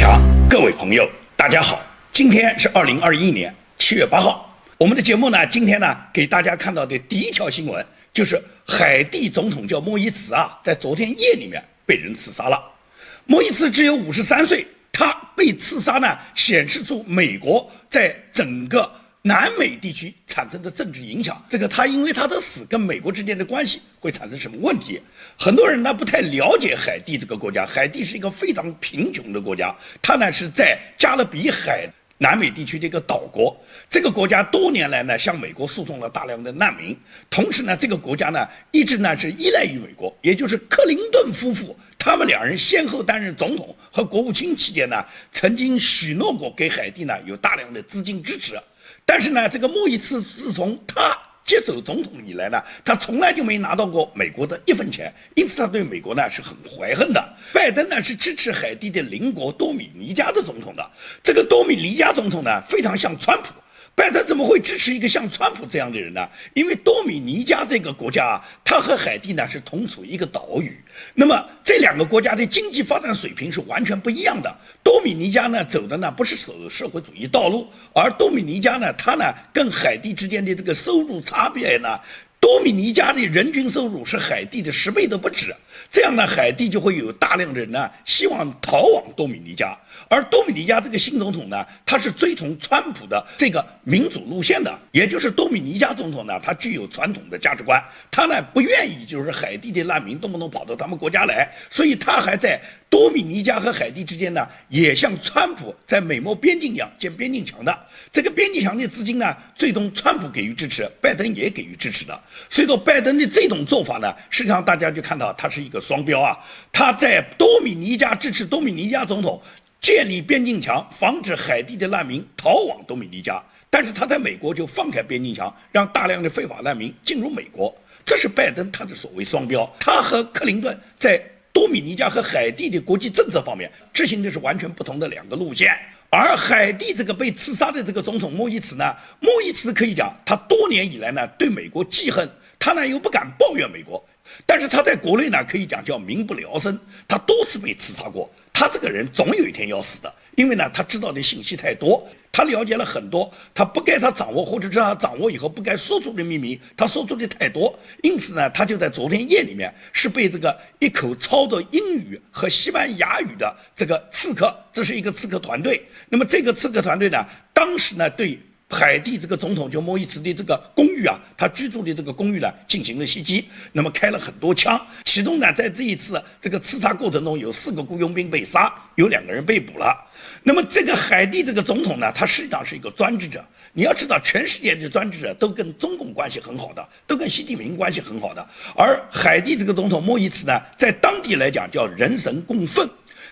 强，各位朋友，大家好，今天是二零二一年七月八号。我们的节目呢，今天呢，给大家看到的第一条新闻就是海地总统叫莫伊茨啊，在昨天夜里面被人刺杀了。莫伊茨只有五十三岁，他被刺杀呢，显示出美国在整个。南美地区产生的政治影响，这个他因为他的死跟美国之间的关系会产生什么问题？很多人呢不太了解海地这个国家，海地是一个非常贫穷的国家，它呢是在加勒比海南美地区的一个岛国。这个国家多年来呢向美国输送了大量的难民，同时呢这个国家呢一直呢是依赖于美国，也就是克林顿夫妇，他们两人先后担任总统和国务卿期间呢，曾经许诺过给海地呢有大量的资金支持。但是呢，这个莫伊茨自从他接走总统以来呢，他从来就没拿到过美国的一分钱，因此他对美国呢是很怀恨的。拜登呢是支持海地的邻国多米尼加的总统的，这个多米尼加总统呢非常像川普。拜登怎么会支持一个像川普这样的人呢？因为多米尼加这个国家啊，它和海地呢是同处一个岛屿。那么这两个国家的经济发展水平是完全不一样的。多米尼加呢走的呢不是走社会主义道路，而多米尼加呢，它呢跟海地之间的这个收入差别呢。多米尼加的人均收入是海地的十倍都不止，这样呢，海地就会有大量的人呢希望逃往多米尼加。而多米尼加这个新总统呢，他是追从川普的这个民主路线的，也就是多米尼加总统呢，他具有传统的价值观，他呢不愿意就是海地的难民动不动跑到他们国家来，所以他还在。多米尼加和海地之间呢，也像川普在美墨边境一样建边境墙的。这个边境墙的资金呢，最终川普给予支持，拜登也给予支持的。所以说，拜登的这种做法呢，实际上大家就看到他是个双标啊。他在多米尼加支持多米尼加总统建立边境墙，防止海地的难民逃往多米尼加，但是他在美国就放开边境墙，让大量的非法难民进入美国。这是拜登他的所谓双标。他和克林顿在。多米尼加和海地的国际政策方面执行的是完全不同的两个路线，而海地这个被刺杀的这个总统莫伊茨呢，莫伊茨可以讲他多年以来呢对美国记恨，他呢又不敢抱怨美国，但是他在国内呢可以讲叫民不聊生，他多次被刺杀过，他这个人总有一天要死的，因为呢他知道的信息太多。他了解了很多，他不该他掌握，或者是他掌握以后不该说出的秘密，他说出的太多，因此呢，他就在昨天夜里面是被这个一口操着英语和西班牙语的这个刺客，这是一个刺客团队。那么这个刺客团队呢，当时呢对海地这个总统就莫伊茨的这个公寓啊，他居住的这个公寓呢进行了袭击，那么开了很多枪，其中呢在这一次这个刺杀过程中有四个雇佣兵被杀，有两个人被捕了。那么这个海地这个总统呢，他实际上是一个专制者。你要知道，全世界的专制者都跟中共关系很好的，都跟习近平关系很好的。而海地这个总统莫伊茨呢，在当地来讲叫人神共愤。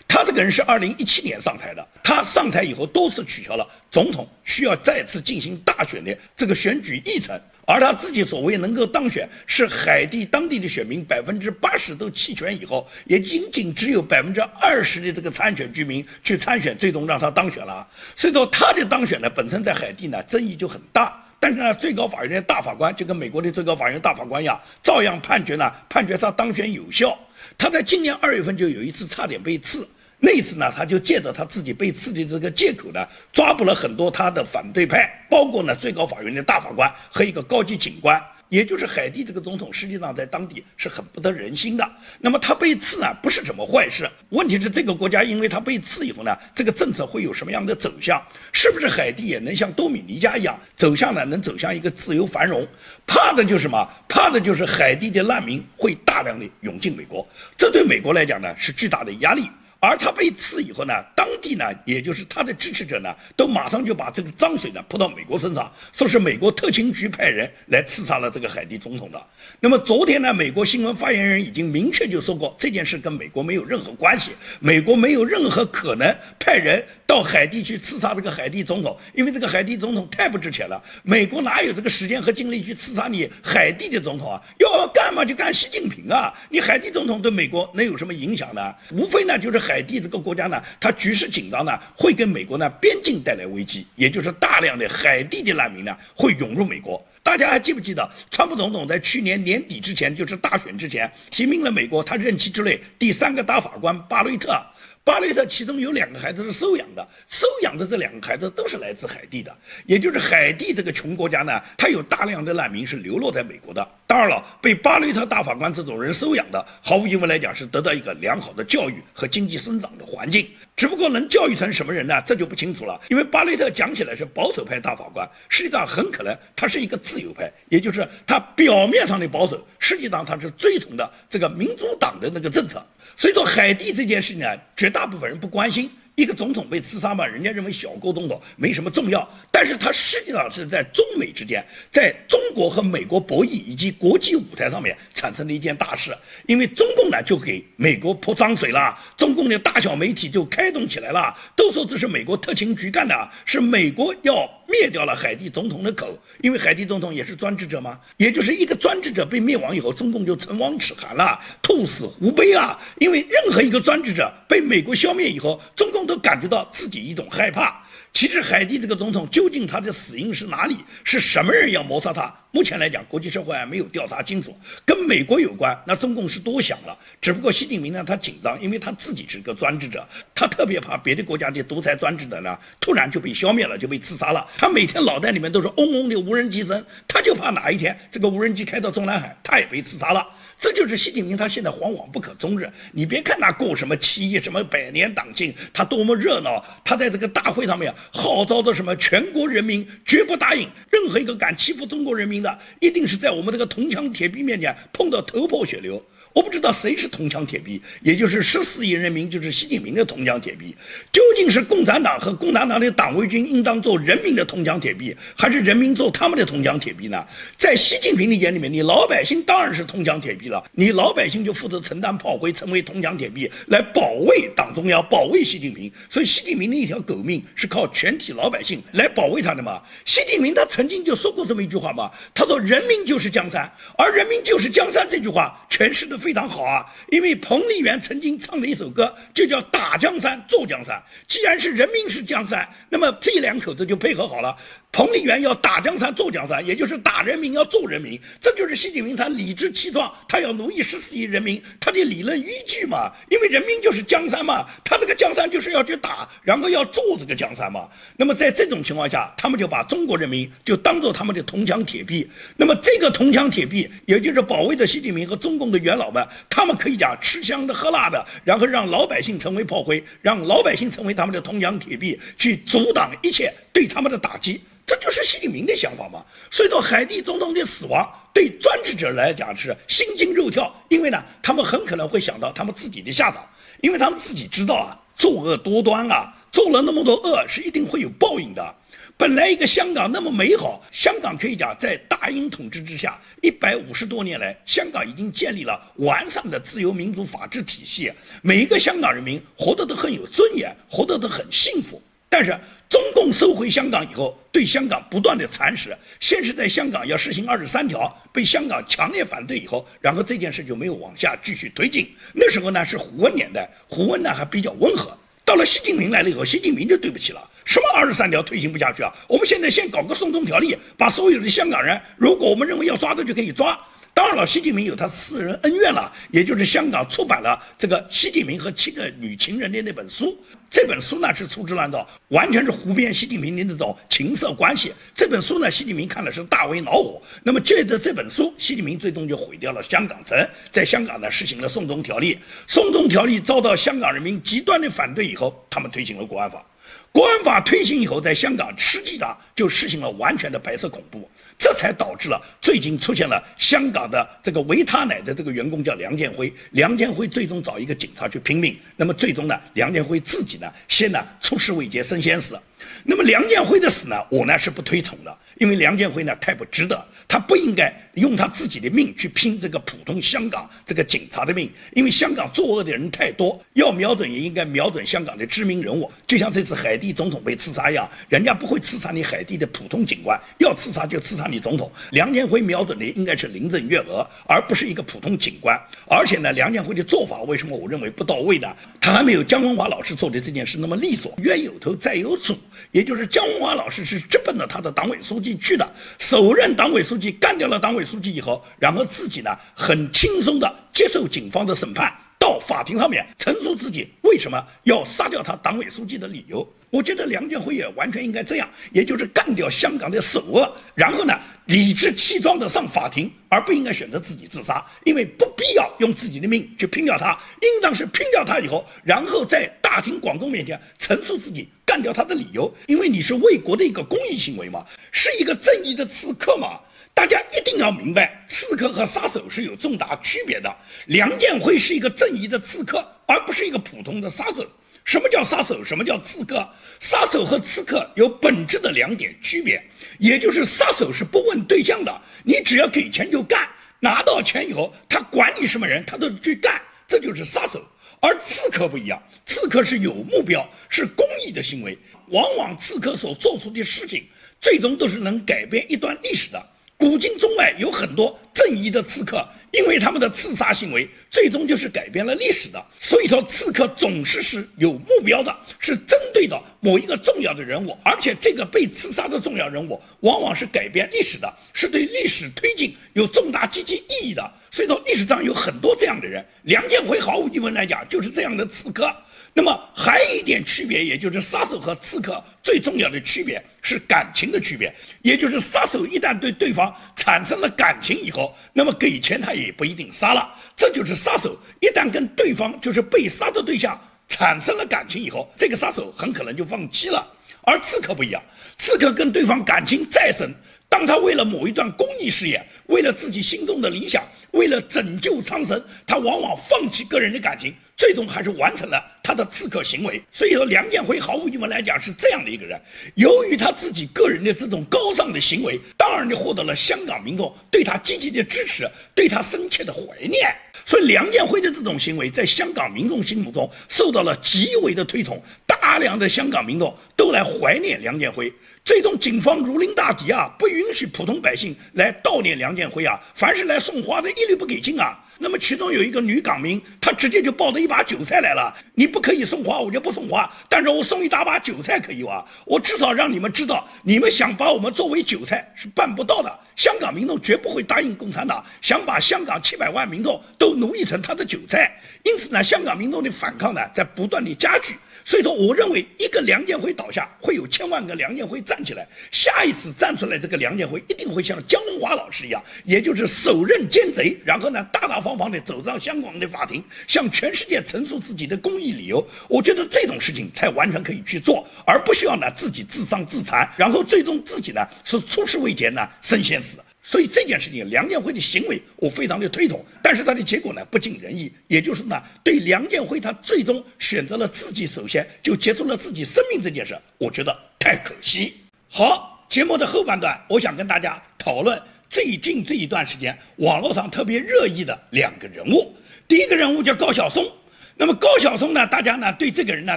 他这个人是二零一七年上台的，他上台以后多次取消了总统需要再次进行大选的这个选举议程。而他自己所谓能够当选，是海地当地的选民百分之八十都弃权以后，也仅仅只有百分之二十的这个参选居民去参选，最终让他当选了。所以说他的当选呢，本身在海地呢争议就很大。但是呢，最高法院的大法官就跟美国的最高法院大法官一样，照样判决呢，判决他当选有效。他在今年二月份就有一次差点被刺。那次呢，他就借着他自己被刺的这个借口呢，抓捕了很多他的反对派，包括呢最高法院的大法官和一个高级警官。也就是海地这个总统，实际上在当地是很不得人心的。那么他被刺啊，不是什么坏事。问题是这个国家，因为他被刺以后呢，这个政策会有什么样的走向？是不是海地也能像多米尼加一样走向呢？能走向一个自由繁荣？怕的就是什么？怕的就是海地的难民会大量的涌进美国，这对美国来讲呢是巨大的压力。而他被刺以后呢，当地呢，也就是他的支持者呢，都马上就把这个脏水呢泼到美国身上，说是美国特勤局派人来刺杀了这个海地总统的。那么昨天呢，美国新闻发言人已经明确就说过，这件事跟美国没有任何关系，美国没有任何可能派人到海地去刺杀这个海地总统，因为这个海地总统太不值钱了，美国哪有这个时间和精力去刺杀你海地的总统啊？要干嘛就干习近平啊？你海地总统对美国能有什么影响呢？无非呢就是。海地这个国家呢，它局势紧张呢，会给美国呢边境带来危机，也就是大量的海地的难民呢会涌入美国。大家还记不记得，川普总统在去年年底之前，就是大选之前，提名了美国他任期之内第三个大法官巴雷特。巴雷特其中有两个孩子是收养的，收养的这两个孩子都是来自海地的，也就是海地这个穷国家呢，它有大量的难民是流落在美国的。当然了，被巴雷特大法官这种人收养的，毫无疑问来讲是得到一个良好的教育和经济生长的环境。只不过能教育成什么人呢？这就不清楚了。因为巴雷特讲起来是保守派大法官，实际上很可能他是一个自由派，也就是他表面上的保守，实际上他是追从的这个民主党的那个政策。所以说，海地这件事情呢，绝大大部分人不关心。一个总统被刺杀嘛，人家认为小沟总统没什么重要，但是他实际上是在中美之间，在中国和美国博弈以及国际舞台上面产生了一件大事，因为中共呢就给美国泼脏水了，中共的大小媒体就开动起来了，都说这是美国特勤局干的，是美国要。灭掉了海地总统的口，因为海地总统也是专制者嘛，也就是一个专制者被灭亡以后，中共就唇亡齿寒了，兔死狐悲啊！因为任何一个专制者被美国消灭以后，中共都感觉到自己一种害怕。其实海地这个总统究竟他的死因是哪里？是什么人要谋杀他？目前来讲，国际社会还没有调查清楚。跟美国有关，那中共是多想了。只不过习近平呢，他紧张，因为他自己是个专制者，他特别怕别的国家的独裁专制的呢，突然就被消灭了，就被刺杀了。他每天脑袋里面都是嗡嗡的无人机声，他就怕哪一天这个无人机开到中南海，他也被刺杀了。这就是习近平，他现在惶惶不可终日。你别看他过什么七一什么百年党庆，他多么热闹，他在这个大会上面号召着什么全国人民绝不答应任何一个敢欺负中国人民的，一定是在我们这个铜墙铁壁面前碰到头破血流。我不知道谁是铜墙铁壁，也就是十四亿人民，就是习近平的铜墙铁壁。究竟是共产党和共产党的党卫军应当做人民的铜墙铁壁，还是人民做他们的铜墙铁壁呢？在习近平的眼里面，你老百姓当然是铜墙铁壁了，你老百姓就负责承担炮灰，成为铜墙铁壁来保卫党中央，保卫习近平。所以，习近平的一条狗命是靠全体老百姓来保卫他的嘛？习近平他曾经就说过这么一句话嘛，他说：“人民就是江山，而人民就是江山。”这句话诠释的非。非常好啊，因为彭丽媛曾经唱了一首歌，就叫“打江山，坐江山”。既然是人民是江山，那么这两口子就配合好了。彭丽媛要打江山坐江山，也就是打人民要做人民，这就是习近平他理直气壮，他要奴役十四亿人民，他的理论依据嘛。因为人民就是江山嘛，他这个江山就是要去打，然后要做这个江山嘛。那么在这种情况下，他们就把中国人民就当做他们的铜墙铁壁。那么这个铜墙铁壁，也就是保卫着习近平和中共的元老们，他们可以讲吃香的喝辣的，然后让老百姓成为炮灰，让老百姓成为他们的铜墙铁壁，去阻挡一切对他们的打击。这就是习近平的想法嘛。所以说，海地总统的死亡对专制者来讲是心惊肉跳，因为呢，他们很可能会想到他们自己的下场，因为他们自己知道啊，作恶多端啊，做了那么多恶是一定会有报应的。本来一个香港那么美好，香港可以讲在大英统治之下，一百五十多年来，香港已经建立了完善的自由民主法治体系，每一个香港人民活得都很有尊严，活得都很幸福。但是中共收回香港以后，对香港不断的蚕食，先是在香港要实行二十三条，被香港强烈反对以后，然后这件事就没有往下继续推进。那时候呢是胡温年代，胡温呢还比较温和。到了习近平来了以后，习近平就对不起了，什么二十三条推行不下去啊？我们现在先搞个送中条例，把所有的香港人，如果我们认为要抓的就可以抓。当然了，习近平有他私人恩怨了，也就是香港出版了这个习近平和七个女情人的那本书。这本书呢是粗制滥造，完全是胡编习近平的那种情色关系。这本书呢，习近平看了是大为恼火。那么借着这本书，习近平最终就毁掉了香港城，在香港呢实行了送中条例。送中条例遭到香港人民极端的反对以后，他们推行了国安法。国安法推行以后，在香港实际上就实行了完全的白色恐怖。这才导致了最近出现了香港的这个维他奶的这个员工叫梁建辉，梁建辉最终找一个警察去拼命，那么最终呢，梁建辉自己呢先呢出师未捷身先死。那么梁建辉的死呢，我呢是不推崇的，因为梁建辉呢太不值得，他不应该用他自己的命去拼这个普通香港这个警察的命，因为香港作恶的人太多，要瞄准也应该瞄准香港的知名人物，就像这次海地总统被刺杀一样，人家。不会刺杀你海地的普通警官，要刺杀就刺杀你总统。梁建辉瞄准的应该是林郑月娥，而不是一个普通警官。而且呢，梁建辉的做法为什么我认为不到位呢？他还没有姜文华老师做的这件事那么利索，冤有头债有主。也就是姜文华老师是直奔着他的党委书记去的，首任党委书记干掉了党委书记以后，然后自己呢很轻松的接受警方的审判，到法庭上面陈述自己为什么要杀掉他党委书记的理由。我觉得梁建辉也完全应该这样，也就是干掉香港的首恶，然后呢，理直气壮的上法庭，而不应该选择自己自杀，因为不必要用自己的命去拼掉他，应当是拼掉他以后，然后在大庭广众面前陈述自己干掉他的理由，因为你是为国的一个公益行为嘛，是一个正义的刺客嘛。大家一定要明白，刺客和杀手是有重大区别的。梁建辉是一个正义的刺客，而不是一个普通的杀手。什么叫杀手？什么叫刺客？杀手和刺客有本质的两点区别，也就是杀手是不问对象的，你只要给钱就干，拿到钱以后，他管你什么人，他都去干，这就是杀手。而刺客不一样，刺客是有目标，是公益的行为，往往刺客所做出的事情，最终都是能改变一段历史的。古今中外有很多正义的刺客，因为他们的刺杀行为最终就是改变了历史的。所以说，刺客总是是有目标的，是针对的某一个重要的人物，而且这个被刺杀的重要人物往往是改变历史的，是对历史推进有重大积极意义的。所以说，历史上有很多这样的人，梁建辉毫无疑问来讲就是这样的刺客。那么还有一点区别，也就是杀手和刺客最重要的区别是感情的区别，也就是杀手一旦对对方产生了感情以后，那么给钱他也不一定杀了。这就是杀手一旦跟对方就是被杀的对象产生了感情以后，这个杀手很可能就放弃了。而刺客不一样，刺客跟对方感情再深。当他为了某一段公益事业，为了自己心中的理想，为了拯救苍生，他往往放弃个人的感情，最终还是完成了他的刺客行为。所以说，梁建辉毫无疑问来讲是这样的一个人。由于他自己个人的这种高尚的行为，当然就获得了香港民众对他积极的支持，对他深切的怀念。所以，梁建辉的这种行为在香港民众心目中受到了极为的推崇，大量的香港民众都来怀念梁建辉。最终，警方如临大敌啊，不允许普通百姓来悼念梁建辉啊，凡是来送花的，一律不给进啊。那么其中有一个女港民，她直接就抱着一把韭菜来了。你不可以送花，我就不送花，但是我送一大把韭菜可以哇？我至少让你们知道，你们想把我们作为韭菜是办不到的。香港民众绝不会答应共产党想把香港七百万民众都奴役成他的韭菜。因此呢，香港民众的反抗呢在不断的加剧。所以说，我认为一个梁建辉倒下，会有千万个梁建辉站起来。下一次站出来，这个梁建辉一定会像江文华老师一样，也就是手刃奸贼，然后呢，大大方方的走上香港的法庭，向全世界陈述自己的公益理由。我觉得这种事情才完全可以去做，而不需要呢自己自伤自残，然后最终自己呢是出师未捷呢身先死。所以这件事情，梁建辉的行为我非常的推崇，但是他的结果呢不尽人意，也就是呢，对梁建辉他最终选择了自己首先就结束了自己生命这件事，我觉得太可惜。好，节目的后半段，我想跟大家讨论最近这一段时间网络上特别热议的两个人物。第一个人物叫高晓松，那么高晓松呢，大家呢对这个人呢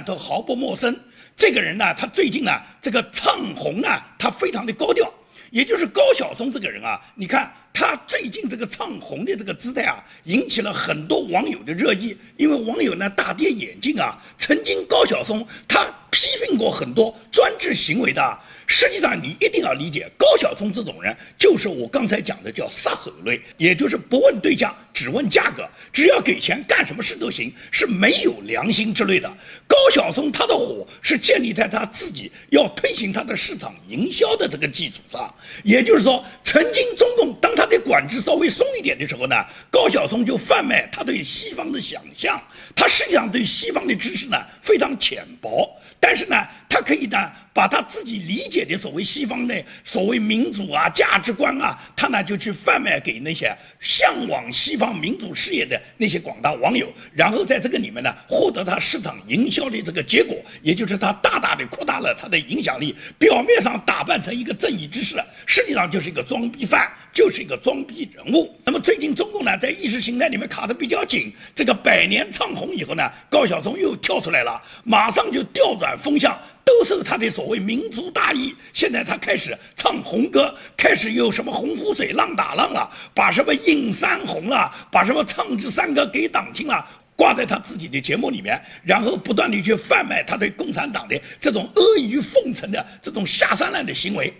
都毫不陌生。这个人呢，他最近呢这个唱红呢，他非常的高调。也就是高晓松这个人啊，你看他最近这个唱红的这个姿态啊，引起了很多网友的热议。因为网友呢大跌眼镜啊，曾经高晓松他批评过很多专制行为的。实际上，你一定要理解高晓松这种人，就是我刚才讲的叫杀手类，也就是不问对象，只问价格，只要给钱，干什么事都行，是没有良心之类的。高晓松他的火是建立在他自己要推行他的市场营销的这个基础上，也就是说，曾经中共他的管制稍微松一点的时候呢，高晓松就贩卖他对西方的想象，他实际上对西方的知识呢非常浅薄，但是呢，他可以呢把他自己理解。的所谓西方的所谓民主啊价值观啊，他呢就去贩卖给那些向往西方民主事业的那些广大网友，然后在这个里面呢获得他市场营销的这个结果，也就是他大大的扩大了他的影响力。表面上打扮成一个正义之士，实际上就是一个装逼犯，就是一个装逼人物。那么最近中共呢在意识形态里面卡得比较紧，这个百年唱红以后呢，高晓松又跳出来了，马上就调转风向。兜售他的所谓民族大义，现在他开始唱红歌，开始有什么洪湖水浪打浪了，把什么映山红了，把什么唱支山歌给党听了，挂在他自己的节目里面，然后不断的去贩卖他对共产党的这种阿谀奉承的这种下三滥的行为。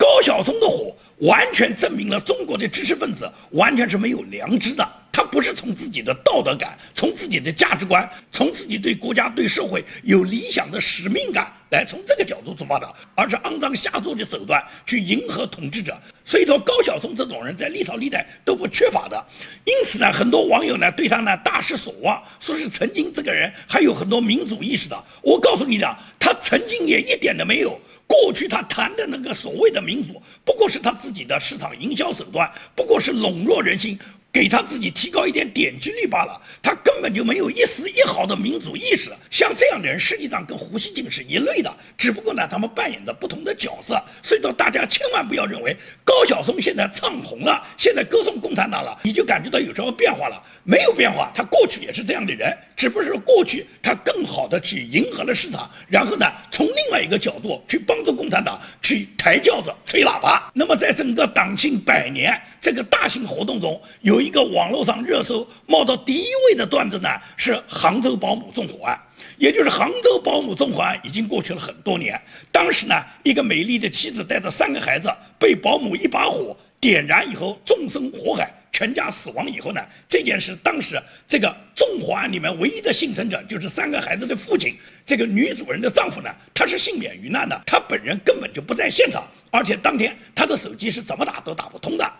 高晓松的火完全证明了中国的知识分子完全是没有良知的。他不是从自己的道德感、从自己的价值观、从自己对国家、对社会有理想的使命感来从这个角度出发的，而是肮脏下作的手段去迎合统治者。所以说，高晓松这种人在历朝历代都不缺乏的。因此呢，很多网友呢对他呢大失所望，说是曾经这个人还有很多民主意识的。我告诉你的，他曾经也一点都没有。过去他谈的那个所谓的民主，不过是他自己的市场营销手段，不过是笼络人心。给他自己提高一点点击率罢了，他根本就没有一丝一毫的民主意识。像这样的人，实际上跟胡锡进是一类的，只不过呢，他们扮演的不同的角色。所以说，大家千万不要认为高晓松现在唱红了，现在歌颂共产党了，你就感觉到有什么变化了？没有变化，他过去也是这样的人，只不过是过去他更好的去迎合了市场，然后呢，从另外一个角度去帮助共产党去抬轿子、吹喇叭。那么，在整个党庆百年这个大型活动中，有。一个网络上热搜冒到第一位的段子呢，是杭州保姆纵火案，也就是杭州保姆纵火案已经过去了很多年。当时呢，一个美丽的妻子带着三个孩子被保姆一把火点燃以后，纵身火海，全家死亡以后呢，这件事当时这个纵火案里面唯一的幸存者就是三个孩子的父亲，这个女主人的丈夫呢，他是幸免于难的，他本人根本就不在现场，而且当天他的手机是怎么打都打不通的。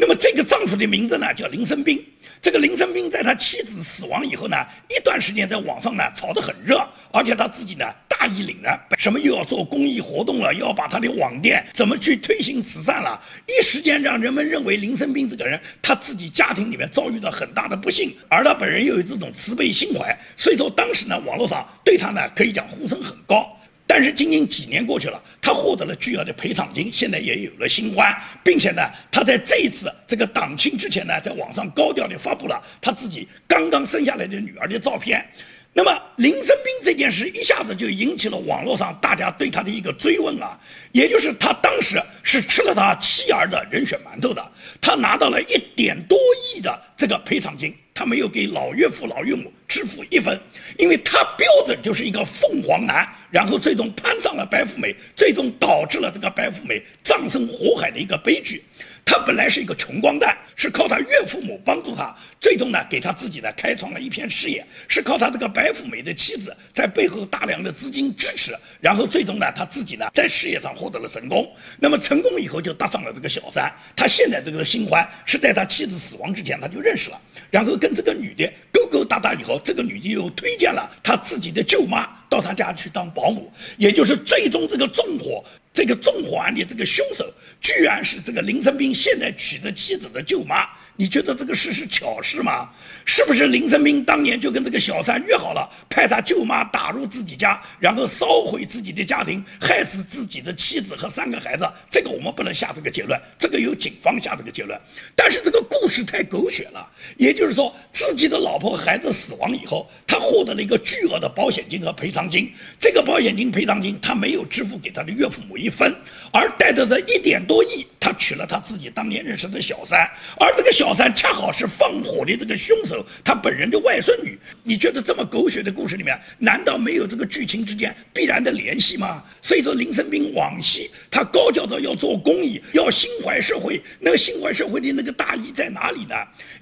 那么这个丈夫的名字呢，叫林生斌。这个林生斌在他妻子死亡以后呢，一段时间在网上呢炒得很热，而且他自己呢大义凛然，什么又要做公益活动了，又要把他的网店怎么去推行慈善了，一时间让人们认为林生斌这个人他自己家庭里面遭遇到很大的不幸，而他本人又有这种慈悲心怀，所以说当时呢，网络上对他呢可以讲呼声很高。但是仅仅几年过去了，他获得了巨额的赔偿金，现在也有了新欢，并且呢，他在这一次这个党庆之前呢，在网上高调的发布了他自己刚刚生下来的女儿的照片。那么林生斌这件事一下子就引起了网络上大家对他的一个追问啊，也就是他当时是吃了他妻儿的人血馒头的，他拿到了一点多亿的这个赔偿金。他没有给老岳父老岳母支付一分，因为他标准就是一个凤凰男，然后最终攀上了白富美，最终导致了这个白富美葬身火海的一个悲剧。他本来是一个穷光蛋，是靠他岳父母帮助他，最终呢给他自己呢开创了一片事业，是靠他这个白富美的妻子在背后大量的资金支持，然后最终呢他自己呢在事业上获得了成功。那么成功以后就搭上了这个小三，他现在这个新欢是在他妻子死亡之前他就认识了，然后跟这个女的勾勾搭搭以后，这个女的又推荐了他自己的舅妈到他家去当保姆，也就是最终这个纵火。这个纵火案的这个凶手，居然是这个林生斌现在娶的妻子的舅妈。你觉得这个事是巧事吗？是不是林生斌当年就跟这个小三约好了，派他舅妈打入自己家，然后烧毁自己的家庭，害死自己的妻子和三个孩子？这个我们不能下这个结论，这个由警方下这个结论。但是这个故事太狗血了，也就是说，自己的老婆和孩子死亡以后，他获得了一个巨额的保险金和赔偿金。这个保险金、赔偿金他没有支付给他的岳父母一分，而带着这一点多亿，他娶了他自己当年认识的小三，而这个小。三恰好是放火的这个凶手，他本人的外孙女。你觉得这么狗血的故事里面，难道没有这个剧情之间必然的联系吗？所以说，林生斌往昔他高叫着要做公益，要心怀社会，那个心怀社会的那个大义在哪里呢？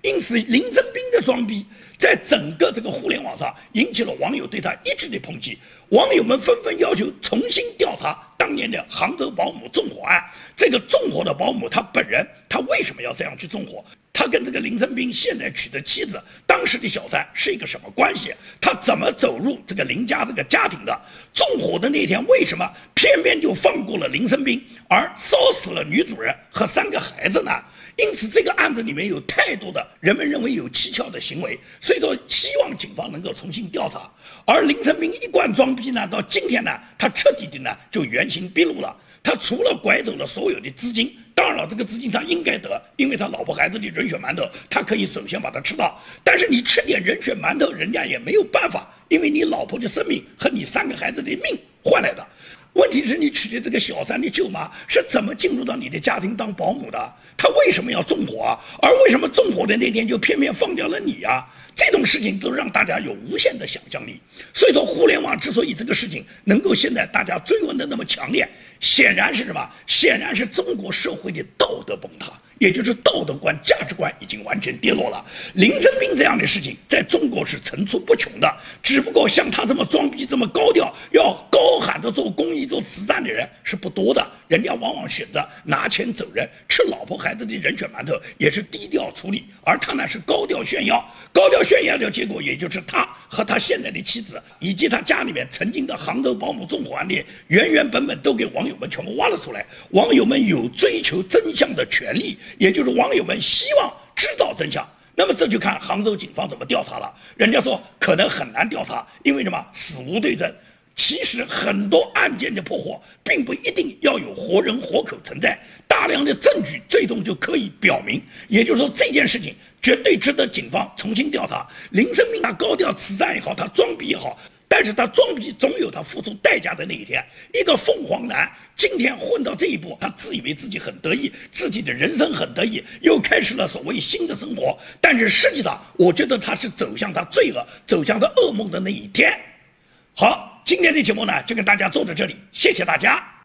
因此，林生斌的装逼在整个这个互联网上引起了网友对他一致的抨击。网友们纷纷要求重新调查当年的杭州保姆纵火案。这个纵火的保姆，他本人他为什么要这样去纵火？他跟这个林生斌现在娶的妻子，当时的小三是一个什么关系？他怎么走入这个林家这个家庭的？纵火的那天，为什么偏偏就放过了林生斌，而烧死了女主人和三个孩子呢？因此，这个案子里面有太多的人们认为有蹊跷的行为，所以说希望警方能够重新调查。而林成斌一贯装逼呢，到今天呢，他彻底的呢就原形毕露了。他除了拐走了所有的资金，当然了，这个资金他应该得，因为他老婆孩子的人血馒头，他可以首先把它吃到。但是你吃点人血馒头，人家也没有办法，因为你老婆的生命和你三个孩子的命换来的。问题是你娶的这个小三的舅妈是怎么进入到你的家庭当保姆的？她为什么要纵火？而为什么纵火的那天就偏偏放掉了你啊？这种事情都让大家有无限的想象力，所以说互联网之所以这个事情能够现在大家追问的那么强烈，显然是什么？显然是中国社会的道德崩塌。也就是道德观、价值观已经完全跌落了。林生斌这样的事情在中国是层出不穷的，只不过像他这么装逼、这么高调，要高喊着做公益、做慈善的人是不多的。人家往往选择拿钱走人，吃老婆孩子的人血馒头也是低调处理，而他呢是高调炫耀。高调炫耀的结果，也就是他和他现在的妻子以及他家里面曾经的杭州保姆纵火案的原原本本都给网友们全部挖了出来。网友们有追求真相的权利。也就是网友们希望知道真相，那么这就看杭州警方怎么调查了。人家说可能很难调查，因为什么？死无对证。其实很多案件的破获，并不一定要有活人活口存在，大量的证据最终就可以表明。也就是说，这件事情绝对值得警方重新调查。林生明他高调慈善也好，他装逼也好。但是他装逼总有他付出代价的那一天。一个凤凰男今天混到这一步，他自以为自己很得意，自己的人生很得意，又开始了所谓新的生活。但是实际上，我觉得他是走向他罪恶、走向他噩梦的那一天。好，今天的节目呢，就跟大家做到这里，谢谢大家。